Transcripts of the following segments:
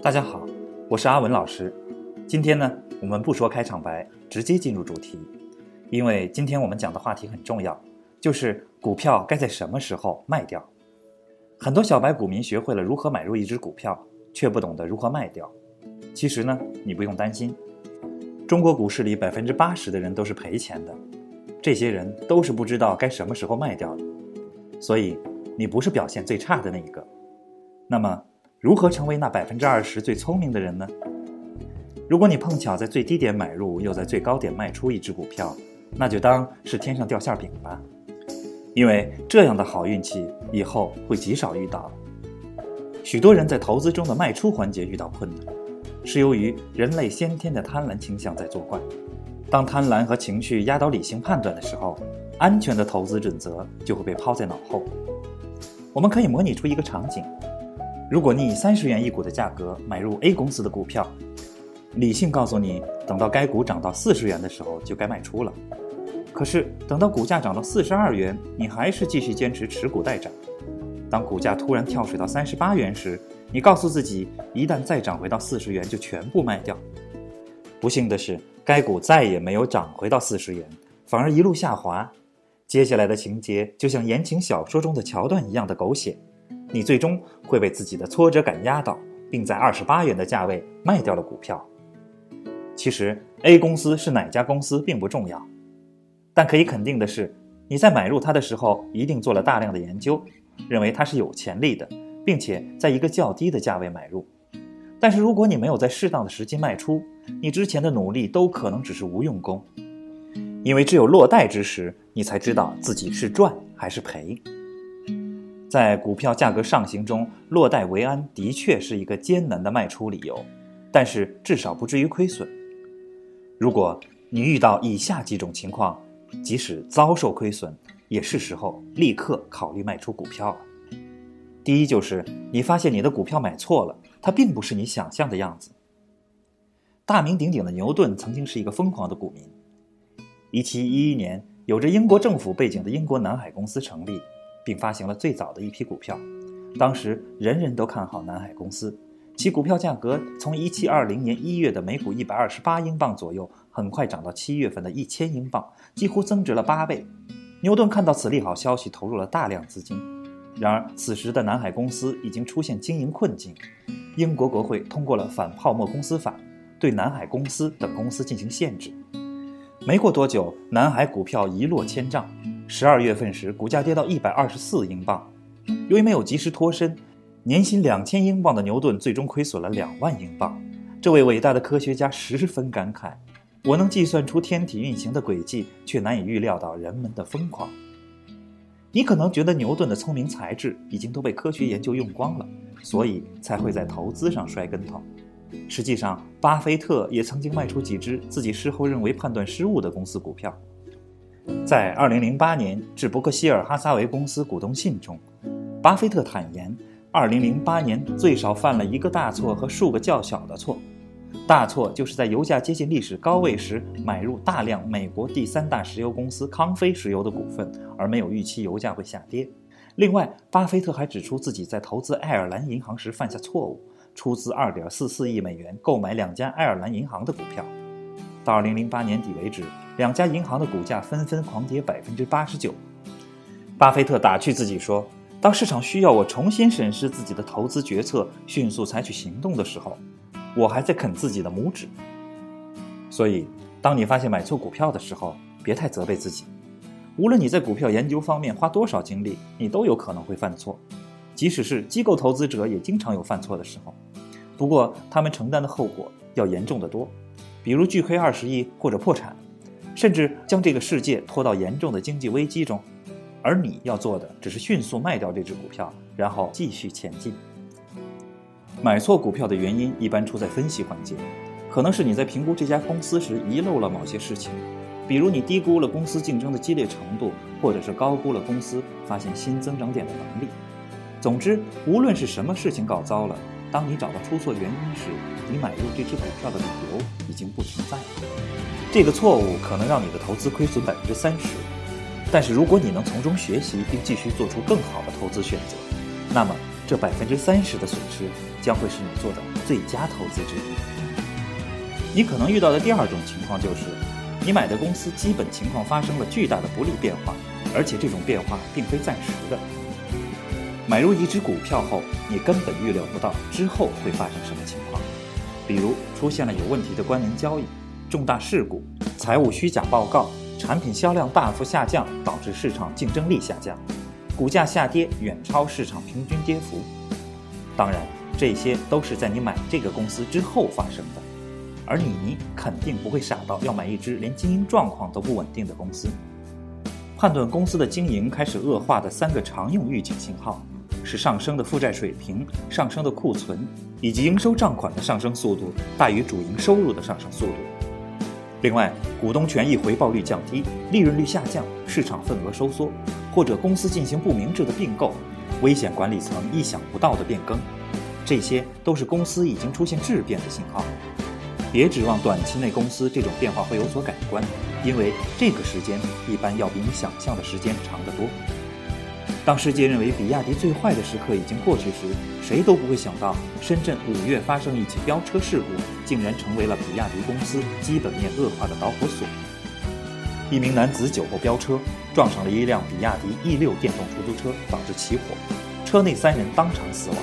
大家好，我是阿文老师。今天呢，我们不说开场白，直接进入主题，因为今天我们讲的话题很重要，就是股票该在什么时候卖掉。很多小白股民学会了如何买入一只股票，却不懂得如何卖掉。其实呢，你不用担心，中国股市里百分之八十的人都是赔钱的，这些人都是不知道该什么时候卖掉的。所以，你不是表现最差的那一个。那么，如何成为那百分之二十最聪明的人呢？如果你碰巧在最低点买入，又在最高点卖出一只股票，那就当是天上掉馅饼吧，因为这样的好运气以后会极少遇到。许多人在投资中的卖出环节遇到困难，是由于人类先天的贪婪倾向在作怪。当贪婪和情绪压倒理性判断的时候，安全的投资准则就会被抛在脑后。我们可以模拟出一个场景。如果你以三十元一股的价格买入 A 公司的股票，理性告诉你，等到该股涨到四十元的时候就该卖出了。可是等到股价涨到四十二元，你还是继续坚持持股待涨。当股价突然跳水到三十八元时，你告诉自己，一旦再涨回到四十元就全部卖掉。不幸的是，该股再也没有涨回到四十元，反而一路下滑。接下来的情节就像言情小说中的桥段一样的狗血。你最终会被自己的挫折感压倒，并在二十八元的价位卖掉了股票。其实 A 公司是哪家公司并不重要，但可以肯定的是，你在买入它的时候一定做了大量的研究，认为它是有潜力的，并且在一个较低的价位买入。但是如果你没有在适当的时机卖出，你之前的努力都可能只是无用功，因为只有落袋之时，你才知道自己是赚还是赔。在股票价格上行中落袋为安，的确是一个艰难的卖出理由，但是至少不至于亏损。如果你遇到以下几种情况，即使遭受亏损，也是时候立刻考虑卖出股票了。第一，就是你发现你的股票买错了，它并不是你想象的样子。大名鼎鼎的牛顿曾经是一个疯狂的股民。一七一一年，有着英国政府背景的英国南海公司成立。并发行了最早的一批股票，当时人人都看好南海公司，其股票价格从1720年1月的每股128英镑左右，很快涨到7月份的一千英镑，几乎增值了八倍。牛顿看到此利好消息，投入了大量资金。然而，此时的南海公司已经出现经营困境，英国国会通过了反泡沫公司法，对南海公司等公司进行限制。没过多久，南海股票一落千丈。十二月份时，股价跌到一百二十四英镑。由于没有及时脱身，年薪两千英镑的牛顿最终亏损了两万英镑。这位伟大的科学家十分感慨：“我能计算出天体运行的轨迹，却难以预料到人们的疯狂。”你可能觉得牛顿的聪明才智已经都被科学研究用光了，所以才会在投资上摔跟头。实际上，巴菲特也曾经卖出几只自己事后认为判断失误的公司股票。在2008年致伯克希尔哈撒韦公司股东信中，巴菲特坦言，2008年最少犯了一个大错和数个较小的错。大错就是在油价接近历史高位时买入大量美国第三大石油公司康菲石油的股份，而没有预期油价会下跌。另外，巴菲特还指出自己在投资爱尔兰银行时犯下错误，出资2.44亿美元购买两家爱尔兰银行的股票。到2008年底为止。两家银行的股价纷纷狂跌百分之八十九。巴菲特打趣自己说：“当市场需要我重新审视自己的投资决策，迅速采取行动的时候，我还在啃自己的拇指。”所以，当你发现买错股票的时候，别太责备自己。无论你在股票研究方面花多少精力，你都有可能会犯错。即使是机构投资者，也经常有犯错的时候。不过，他们承担的后果要严重的多，比如巨亏二十亿或者破产。甚至将这个世界拖到严重的经济危机中，而你要做的只是迅速卖掉这只股票，然后继续前进。买错股票的原因一般出在分析环节，可能是你在评估这家公司时遗漏了某些事情，比如你低估了公司竞争的激烈程度，或者是高估了公司发现新增长点的能力。总之，无论是什么事情搞糟了，当你找到出错原因时，你买入这只股票的理由已经不存在了。这个错误可能让你的投资亏损百分之三十，但是如果你能从中学习并继续做出更好的投资选择，那么这百分之三十的损失将会是你做的最佳投资之一。你可能遇到的第二种情况就是，你买的公司基本情况发生了巨大的不利变化，而且这种变化并非暂时的。买入一只股票后，你根本预料不到之后会发生什么情况，比如出现了有问题的关联交易、重大事故、财务虚假报告、产品销量大幅下降导致市场竞争力下降。股价下跌远超市场平均跌幅，当然，这些都是在你买这个公司之后发生的，而你肯定不会傻到要买一只连经营状况都不稳定的公司。判断公司的经营开始恶化的三个常用预警信号是上升的负债水平、上升的库存以及应收账款的上升速度大于主营收入的上升速度。另外，股东权益回报率降低、利润率下降、市场份额收缩，或者公司进行不明智的并购、危险管理层意想不到的变更，这些都是公司已经出现质变的信号。别指望短期内公司这种变化会有所改观，因为这个时间一般要比你想象的时间长得多。当世界认为比亚迪最坏的时刻已经过去时，谁都不会想到深圳五月发生一起飙车事故，竟然成为了比亚迪公司基本面恶化的导火索。一名男子酒后飙车，撞上了一辆比亚迪 E 六电动出租车，导致起火，车内三人当场死亡。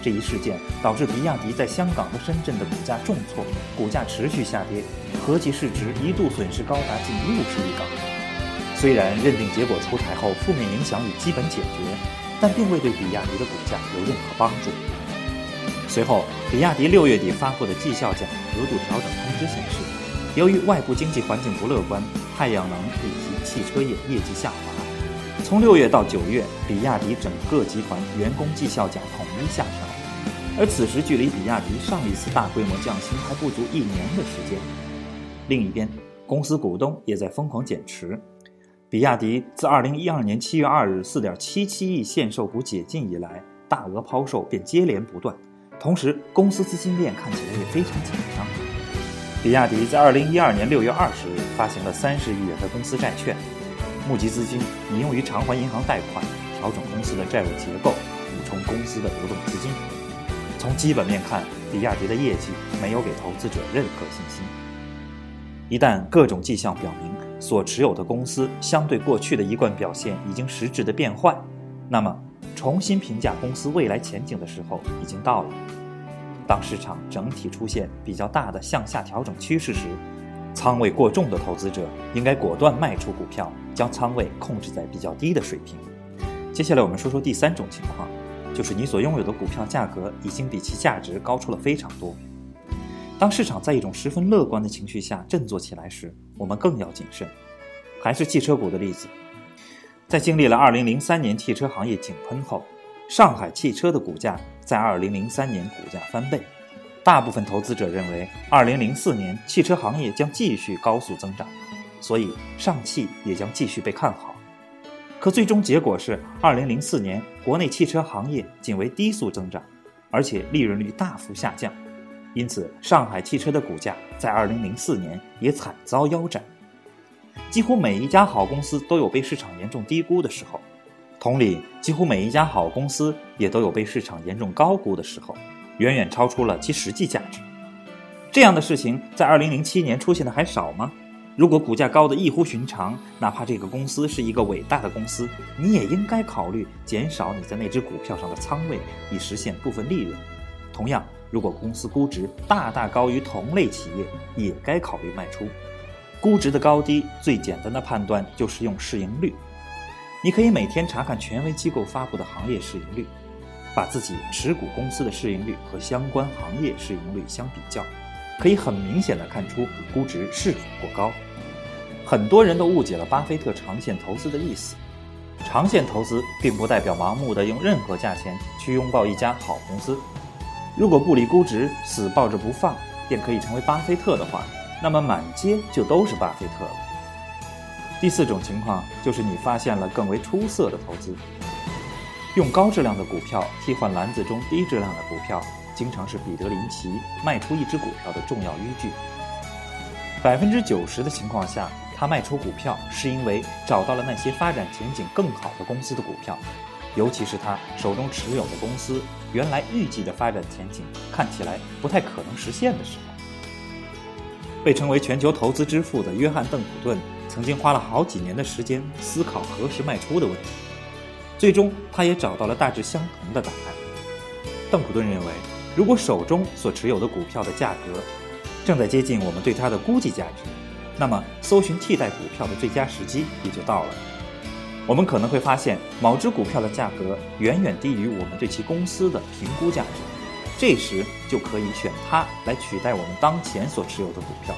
这一事件导致比亚迪在香港和深圳的股价重挫，股价持续下跌，合计市值一度损失高达近六十亿港元。虽然认定结果出台后负面影响已基本解决，但并未对比亚迪的股价有任何帮助。随后，比亚迪六月底发布的绩效奖额度调整通知显示，由于外部经济环境不乐观，太阳能以及汽车业业绩下滑。从六月到九月，比亚迪整个集团员工绩效奖统一下调，而此时距离比亚迪上一次大规模降薪还不足一年的时间。另一边，公司股东也在疯狂减持。比亚迪自二零一二年七月二日四点七七亿限售股解禁以来，大额抛售便接连不断，同时公司资金链看起来也非常紧张。比亚迪在二零一二年六月二十日发行了三十亿元的公司债券，募集资金拟用于偿还银行贷款、调整公司的债务结构、补充公司的流动资金。从基本面看，比亚迪的业绩没有给投资者任何信心。一旦各种迹象表明，所持有的公司相对过去的一贯表现已经实质的变坏，那么重新评价公司未来前景的时候已经到了。当市场整体出现比较大的向下调整趋势时，仓位过重的投资者应该果断卖出股票，将仓位控制在比较低的水平。接下来我们说说第三种情况，就是你所拥有的股票价格已经比其价值高出了非常多。当市场在一种十分乐观的情绪下振作起来时，我们更要谨慎。还是汽车股的例子，在经历了2003年汽车行业井喷后，上海汽车的股价在2003年股价翻倍。大部分投资者认为，2004年汽车行业将继续高速增长，所以上汽也将继续被看好。可最终结果是，2004年国内汽车行业仅为低速增长，而且利润率大幅下降。因此，上海汽车的股价在2004年也惨遭腰斩。几乎每一家好公司都有被市场严重低估的时候，同理，几乎每一家好公司也都有被市场严重高估的时候，远远超出了其实际价值。这样的事情在2007年出现的还少吗？如果股价高的异乎寻常，哪怕这个公司是一个伟大的公司，你也应该考虑减少你在那只股票上的仓位，以实现部分利润。同样。如果公司估值大大高于同类企业，也该考虑卖出。估值的高低最简单的判断就是用市盈率。你可以每天查看权威机构发布的行业市盈率，把自己持股公司的市盈率和相关行业市盈率相比较，可以很明显的看出估值是否过高。很多人都误解了巴菲特长线投资的意思。长线投资并不代表盲目的用任何价钱去拥抱一家好公司。如果不理估值，死抱着不放，便可以成为巴菲特的话，那么满街就都是巴菲特了。第四种情况就是你发现了更为出色的投资，用高质量的股票替换篮子中低质量的股票，经常是彼得林奇卖出一只股票的重要依据。百分之九十的情况下，他卖出股票是因为找到了那些发展前景更好的公司的股票。尤其是他手中持有的公司原来预计的发展前景看起来不太可能实现的时候。被称为全球投资之父的约翰·邓普顿曾经花了好几年的时间思考何时卖出的问题，最终他也找到了大致相同的答案。邓普顿认为，如果手中所持有的股票的价格正在接近我们对它的估计价值，那么搜寻替代股票的最佳时机也就到了。我们可能会发现某只股票的价格远远低于我们对其公司的评估价值。这时就可以选它来取代我们当前所持有的股票。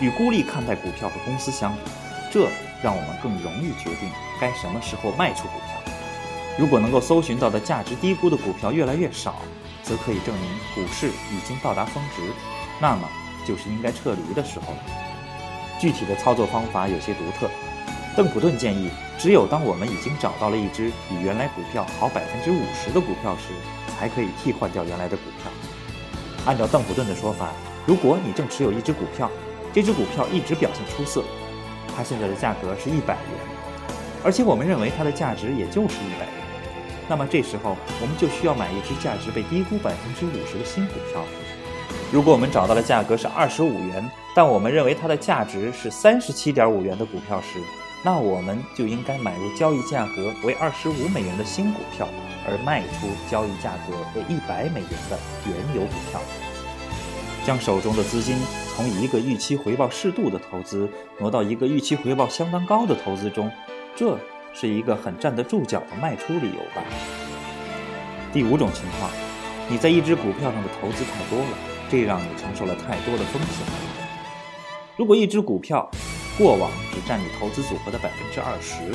与孤立看待股票和公司相比，这让我们更容易决定该什么时候卖出股票。如果能够搜寻到的价值低估的股票越来越少，则可以证明股市已经到达峰值，那么就是应该撤离的时候了。具体的操作方法有些独特。邓普顿建议，只有当我们已经找到了一只比原来股票好百分之五十的股票时，才可以替换掉原来的股票。按照邓普顿的说法，如果你正持有一只股票，这只股票一直表现出色，它现在的价格是一百元，而且我们认为它的价值也就是一百元，那么这时候我们就需要买一只价值被低估百分之五十的新股票。如果我们找到的价格是二十五元，但我们认为它的价值是三十七点五元的股票时，那我们就应该买入交易价格为二十五美元的新股票，而卖出交易价格为一百美元的原有股票。将手中的资金从一个预期回报适度的投资挪到一个预期回报相当高的投资中，这是一个很站得住脚的卖出理由吧。第五种情况，你在一只股票上的投资太多了，这让你承受了太多的风险。如果一只股票，过往只占你投资组合的百分之二十，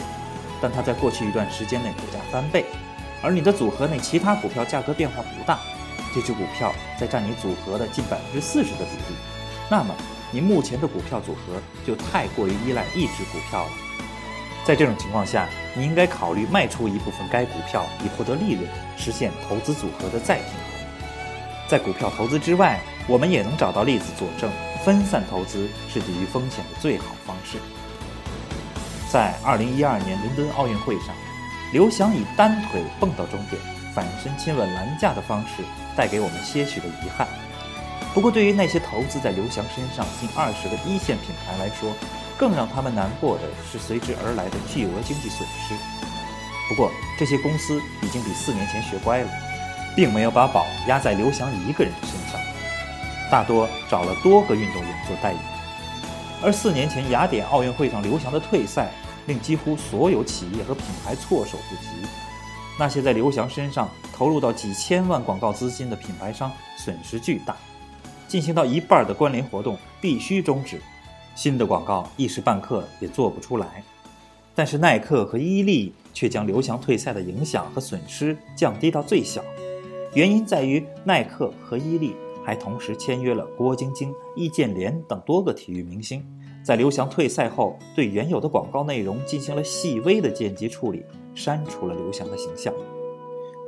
但它在过去一段时间内股价翻倍，而你的组合内其他股票价格变化不大，这只股票在占你组合的近百分之四十的比例，那么你目前的股票组合就太过于依赖一只股票了。在这种情况下，你应该考虑卖出一部分该股票以获得利润，实现投资组合的再平衡。在股票投资之外，我们也能找到例子佐证。分散投资是抵御风险的最好方式。在2012年伦敦奥运会上，刘翔以单腿蹦到终点，反身亲吻栏架的方式，带给我们些许的遗憾。不过，对于那些投资在刘翔身上近二十个一线品牌来说，更让他们难过的是随之而来的巨额经济损失。不过，这些公司已经比四年前学乖了，并没有把宝压在刘翔一个人身上。大多找了多个运动员做代言，而四年前雅典奥运会上刘翔的退赛，令几乎所有企业和品牌措手不及。那些在刘翔身上投入到几千万广告资金的品牌商损失巨大，进行到一半的关联活动必须终止，新的广告一时半刻也做不出来。但是耐克和伊利却将刘翔退赛的影响和损失降低到最小，原因在于耐克和伊利。还同时签约了郭晶晶、易建联等多个体育明星，在刘翔退赛后，对原有的广告内容进行了细微的剪辑处理，删除了刘翔的形象。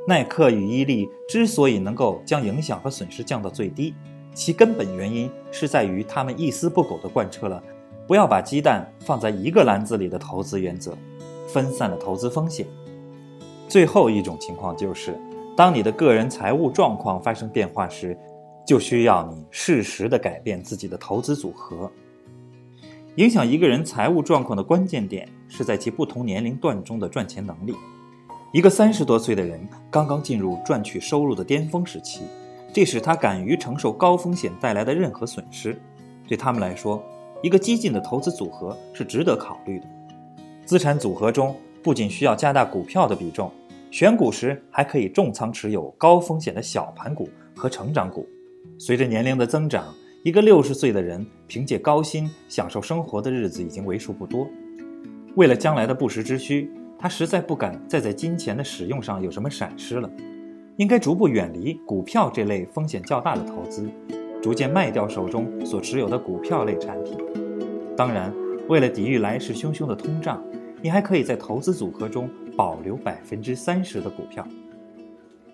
耐克与伊利之所以能够将影响和损失降到最低，其根本原因是在于他们一丝不苟地贯彻了“不要把鸡蛋放在一个篮子里”的投资原则，分散了投资风险。最后一种情况就是，当你的个人财务状况发生变化时。就需要你适时的改变自己的投资组合。影响一个人财务状况的关键点是在其不同年龄段中的赚钱能力。一个三十多岁的人刚刚进入赚取收入的巅峰时期，这使他敢于承受高风险带来的任何损失。对他们来说，一个激进的投资组合是值得考虑的。资产组合中不仅需要加大股票的比重，选股时还可以重仓持有高风险的小盘股和成长股。随着年龄的增长，一个六十岁的人凭借高薪享受生活的日子已经为数不多。为了将来的不时之需，他实在不敢再在金钱的使用上有什么闪失了。应该逐步远离股票这类风险较大的投资，逐渐卖掉手中所持有的股票类产品。当然，为了抵御来势汹汹的通胀，你还可以在投资组合中保留百分之三十的股票。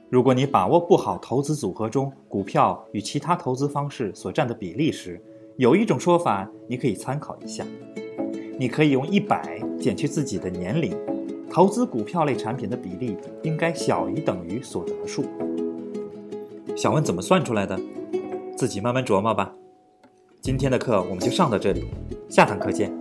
如果你把握不好投资组合中股票与其他投资方式所占的比例时，有一种说法你可以参考一下。你可以用一百减去自己的年龄，投资股票类产品的比例应该小于等于所得数。想问怎么算出来的？自己慢慢琢磨吧。今天的课我们就上到这里，下堂课见。